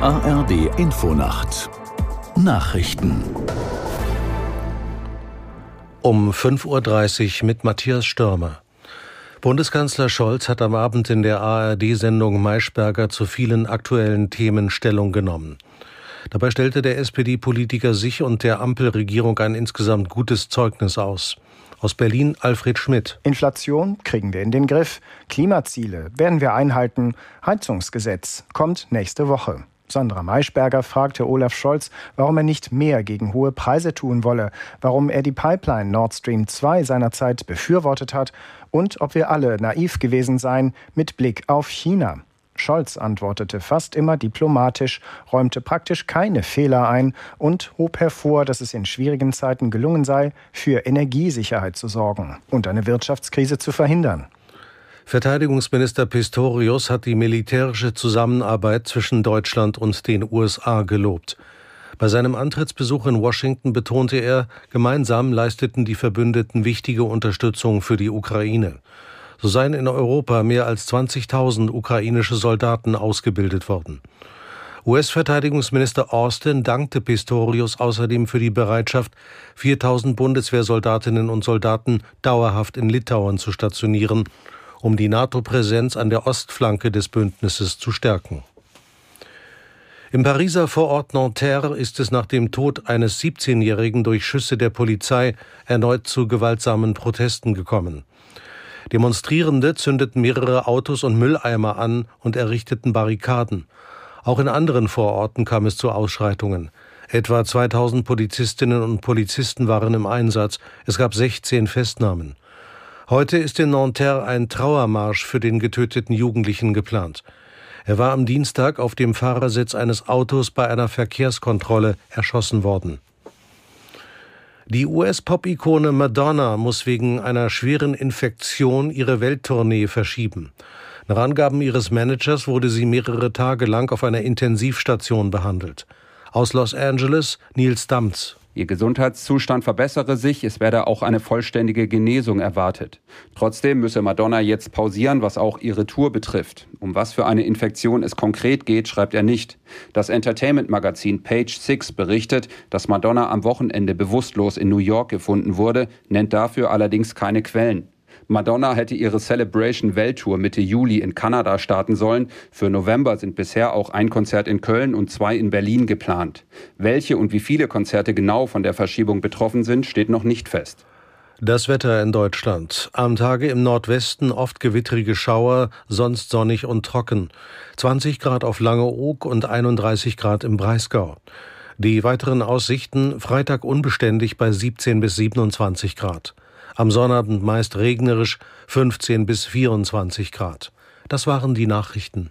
ARD Infonacht Nachrichten um 5.30 Uhr mit Matthias Stürmer. Bundeskanzler Scholz hat am Abend in der ARD-Sendung Maischberger zu vielen aktuellen Themen Stellung genommen. Dabei stellte der SPD-Politiker sich und der Ampelregierung ein insgesamt gutes Zeugnis aus. Aus Berlin Alfred Schmidt. Inflation kriegen wir in den Griff. Klimaziele werden wir einhalten. Heizungsgesetz kommt nächste Woche. Sandra Maischberger fragte Olaf Scholz, warum er nicht mehr gegen hohe Preise tun wolle, warum er die Pipeline Nord Stream 2 seinerzeit befürwortet hat und ob wir alle naiv gewesen seien mit Blick auf China. Scholz antwortete fast immer diplomatisch, räumte praktisch keine Fehler ein und hob hervor, dass es in schwierigen Zeiten gelungen sei, für Energiesicherheit zu sorgen und eine Wirtschaftskrise zu verhindern. Verteidigungsminister Pistorius hat die militärische Zusammenarbeit zwischen Deutschland und den USA gelobt. Bei seinem Antrittsbesuch in Washington betonte er, gemeinsam leisteten die Verbündeten wichtige Unterstützung für die Ukraine. So seien in Europa mehr als 20.000 ukrainische Soldaten ausgebildet worden. US-Verteidigungsminister Austin dankte Pistorius außerdem für die Bereitschaft, 4000 Bundeswehrsoldatinnen und Soldaten dauerhaft in Litauen zu stationieren, um die NATO-Präsenz an der Ostflanke des Bündnisses zu stärken. Im Pariser Vorort Nanterre ist es nach dem Tod eines 17-Jährigen durch Schüsse der Polizei erneut zu gewaltsamen Protesten gekommen. Demonstrierende zündeten mehrere Autos und Mülleimer an und errichteten Barrikaden. Auch in anderen Vororten kam es zu Ausschreitungen. Etwa 2000 Polizistinnen und Polizisten waren im Einsatz. Es gab 16 Festnahmen. Heute ist in Nanterre ein Trauermarsch für den getöteten Jugendlichen geplant. Er war am Dienstag auf dem Fahrersitz eines Autos bei einer Verkehrskontrolle erschossen worden. Die US-Pop-Ikone Madonna muss wegen einer schweren Infektion ihre Welttournee verschieben. Nach Angaben ihres Managers wurde sie mehrere Tage lang auf einer Intensivstation behandelt. Aus Los Angeles Nils Damz. Ihr Gesundheitszustand verbessere sich, es werde auch eine vollständige Genesung erwartet. Trotzdem müsse Madonna jetzt pausieren, was auch ihre Tour betrifft. Um was für eine Infektion es konkret geht, schreibt er nicht. Das Entertainment-Magazin Page Six berichtet, dass Madonna am Wochenende bewusstlos in New York gefunden wurde, nennt dafür allerdings keine Quellen. Madonna hätte ihre Celebration Welttour Mitte Juli in Kanada starten sollen. Für November sind bisher auch ein Konzert in Köln und zwei in Berlin geplant. Welche und wie viele Konzerte genau von der Verschiebung betroffen sind, steht noch nicht fest. Das Wetter in Deutschland. Am Tage im Nordwesten oft gewittrige Schauer, sonst sonnig und trocken. 20 Grad auf Langeoog und 31 Grad im Breisgau. Die weiteren Aussichten Freitag unbeständig bei 17 bis 27 Grad. Am Sonnabend meist regnerisch 15 bis 24 Grad. Das waren die Nachrichten.